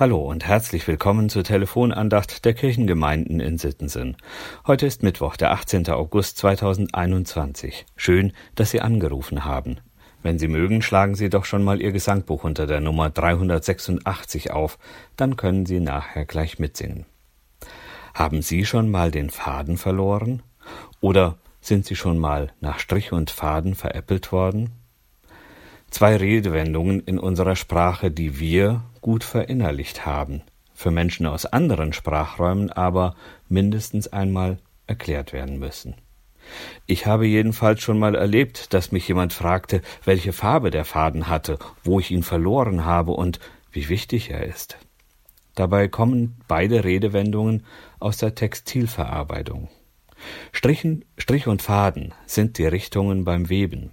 Hallo und herzlich willkommen zur Telefonandacht der Kirchengemeinden in Sittensen. Heute ist Mittwoch, der 18. August 2021. Schön, dass Sie angerufen haben. Wenn Sie mögen, schlagen Sie doch schon mal Ihr Gesangbuch unter der Nummer 386 auf, dann können Sie nachher gleich mitsingen. Haben Sie schon mal den Faden verloren? Oder sind Sie schon mal nach Strich und Faden veräppelt worden? Zwei Redewendungen in unserer Sprache, die wir gut verinnerlicht haben, für Menschen aus anderen Sprachräumen aber mindestens einmal erklärt werden müssen. Ich habe jedenfalls schon mal erlebt, dass mich jemand fragte, welche Farbe der Faden hatte, wo ich ihn verloren habe und wie wichtig er ist. Dabei kommen beide Redewendungen aus der Textilverarbeitung. Strichen, Strich und Faden sind die Richtungen beim Weben.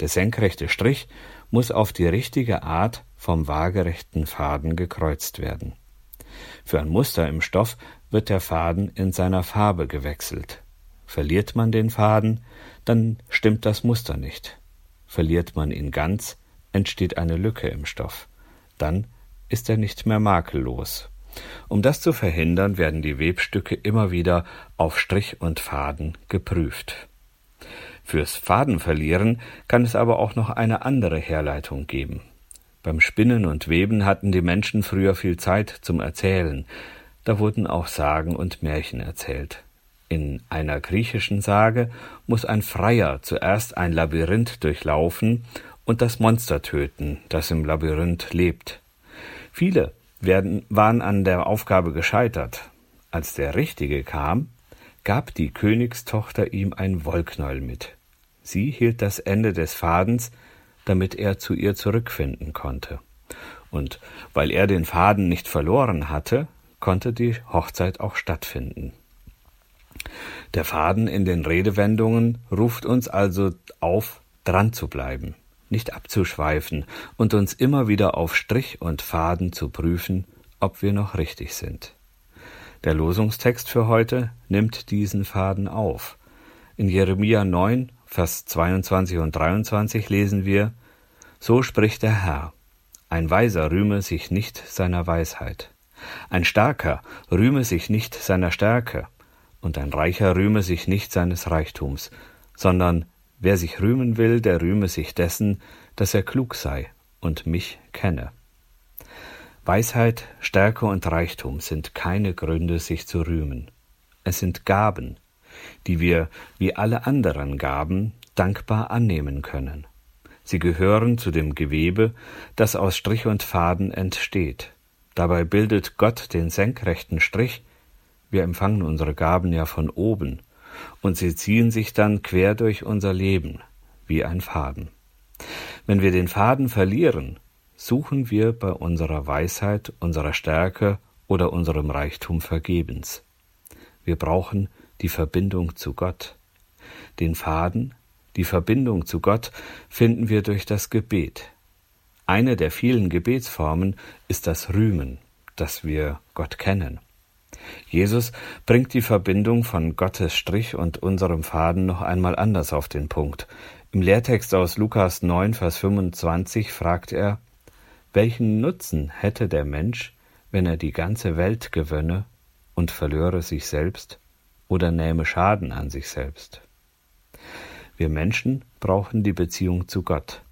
Der senkrechte Strich muss auf die richtige Art vom waagerechten Faden gekreuzt werden. Für ein Muster im Stoff wird der Faden in seiner Farbe gewechselt. Verliert man den Faden, dann stimmt das Muster nicht. Verliert man ihn ganz, entsteht eine Lücke im Stoff. Dann ist er nicht mehr makellos. Um das zu verhindern, werden die Webstücke immer wieder auf Strich und Faden geprüft. Fürs Fadenverlieren kann es aber auch noch eine andere Herleitung geben. Beim Spinnen und Weben hatten die Menschen früher viel Zeit zum Erzählen. Da wurden auch Sagen und Märchen erzählt. In einer griechischen Sage muss ein Freier zuerst ein Labyrinth durchlaufen und das Monster töten, das im Labyrinth lebt. Viele werden, waren an der Aufgabe gescheitert. Als der Richtige kam, gab die Königstochter ihm ein Wollknäuel mit. Sie hielt das Ende des Fadens, damit er zu ihr zurückfinden konnte. Und weil er den Faden nicht verloren hatte, konnte die Hochzeit auch stattfinden. Der Faden in den Redewendungen ruft uns also auf, dran zu bleiben, nicht abzuschweifen und uns immer wieder auf Strich und Faden zu prüfen, ob wir noch richtig sind. Der Losungstext für heute nimmt diesen Faden auf. In Jeremia 9, Vers 22 und 23 lesen wir, So spricht der Herr, ein Weiser rühme sich nicht seiner Weisheit, ein Starker rühme sich nicht seiner Stärke, und ein Reicher rühme sich nicht seines Reichtums, sondern wer sich rühmen will, der rühme sich dessen, dass er klug sei und mich kenne. Weisheit, Stärke und Reichtum sind keine Gründe, sich zu rühmen. Es sind Gaben, die wir, wie alle anderen Gaben, dankbar annehmen können. Sie gehören zu dem Gewebe, das aus Strich und Faden entsteht. Dabei bildet Gott den senkrechten Strich, wir empfangen unsere Gaben ja von oben, und sie ziehen sich dann quer durch unser Leben, wie ein Faden. Wenn wir den Faden verlieren, suchen wir bei unserer Weisheit, unserer Stärke oder unserem Reichtum vergebens. Wir brauchen die Verbindung zu Gott. Den Faden, die Verbindung zu Gott finden wir durch das Gebet. Eine der vielen Gebetsformen ist das Rühmen, dass wir Gott kennen. Jesus bringt die Verbindung von Gottes Strich und unserem Faden noch einmal anders auf den Punkt. Im Lehrtext aus Lukas 9, Vers 25 fragt er, welchen Nutzen hätte der Mensch, wenn er die ganze Welt gewönne und verlöre sich selbst oder nähme Schaden an sich selbst? Wir Menschen brauchen die Beziehung zu Gott.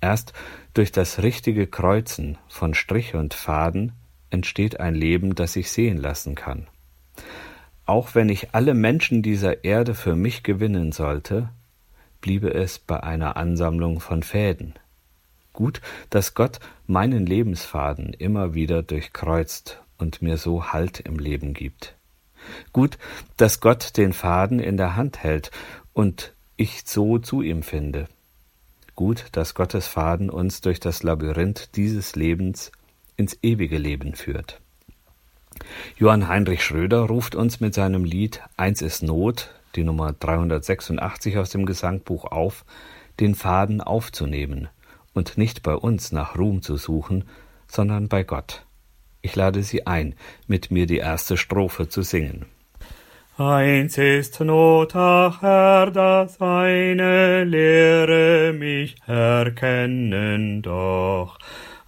Erst durch das richtige Kreuzen von Strich und Faden entsteht ein Leben, das sich sehen lassen kann. Auch wenn ich alle Menschen dieser Erde für mich gewinnen sollte, bliebe es bei einer Ansammlung von Fäden, Gut, dass Gott meinen Lebensfaden immer wieder durchkreuzt und mir so Halt im Leben gibt. Gut, dass Gott den Faden in der Hand hält und ich so zu ihm finde. Gut, dass Gottes Faden uns durch das Labyrinth dieses Lebens ins ewige Leben führt. Johann Heinrich Schröder ruft uns mit seinem Lied Eins ist Not, die Nummer 386 aus dem Gesangbuch auf, den Faden aufzunehmen und nicht bei uns nach Ruhm zu suchen, sondern bei Gott. Ich lade Sie ein, mit mir die erste Strophe zu singen. Eins ist Not, ach Herr, das eine lehre mich erkennen doch.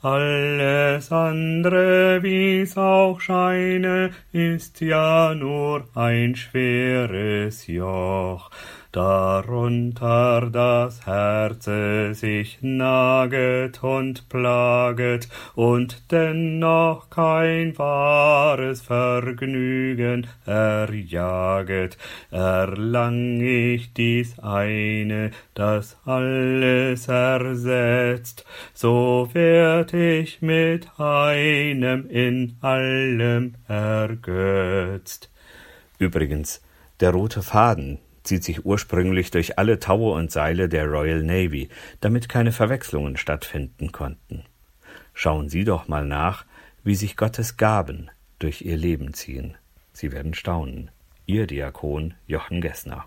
alles andere, wie's auch scheine, ist ja nur ein schweres Joch darunter das Herze sich naget und plaget und dennoch kein wahres Vergnügen erjaget, erlang ich dies eine, das alles ersetzt, so werd ich mit einem in allem ergötzt. Übrigens, der rote Faden, zieht sich ursprünglich durch alle Taue und Seile der Royal Navy, damit keine Verwechslungen stattfinden konnten. Schauen Sie doch mal nach, wie sich Gottes Gaben durch Ihr Leben ziehen. Sie werden staunen. Ihr Diakon Jochen Gessner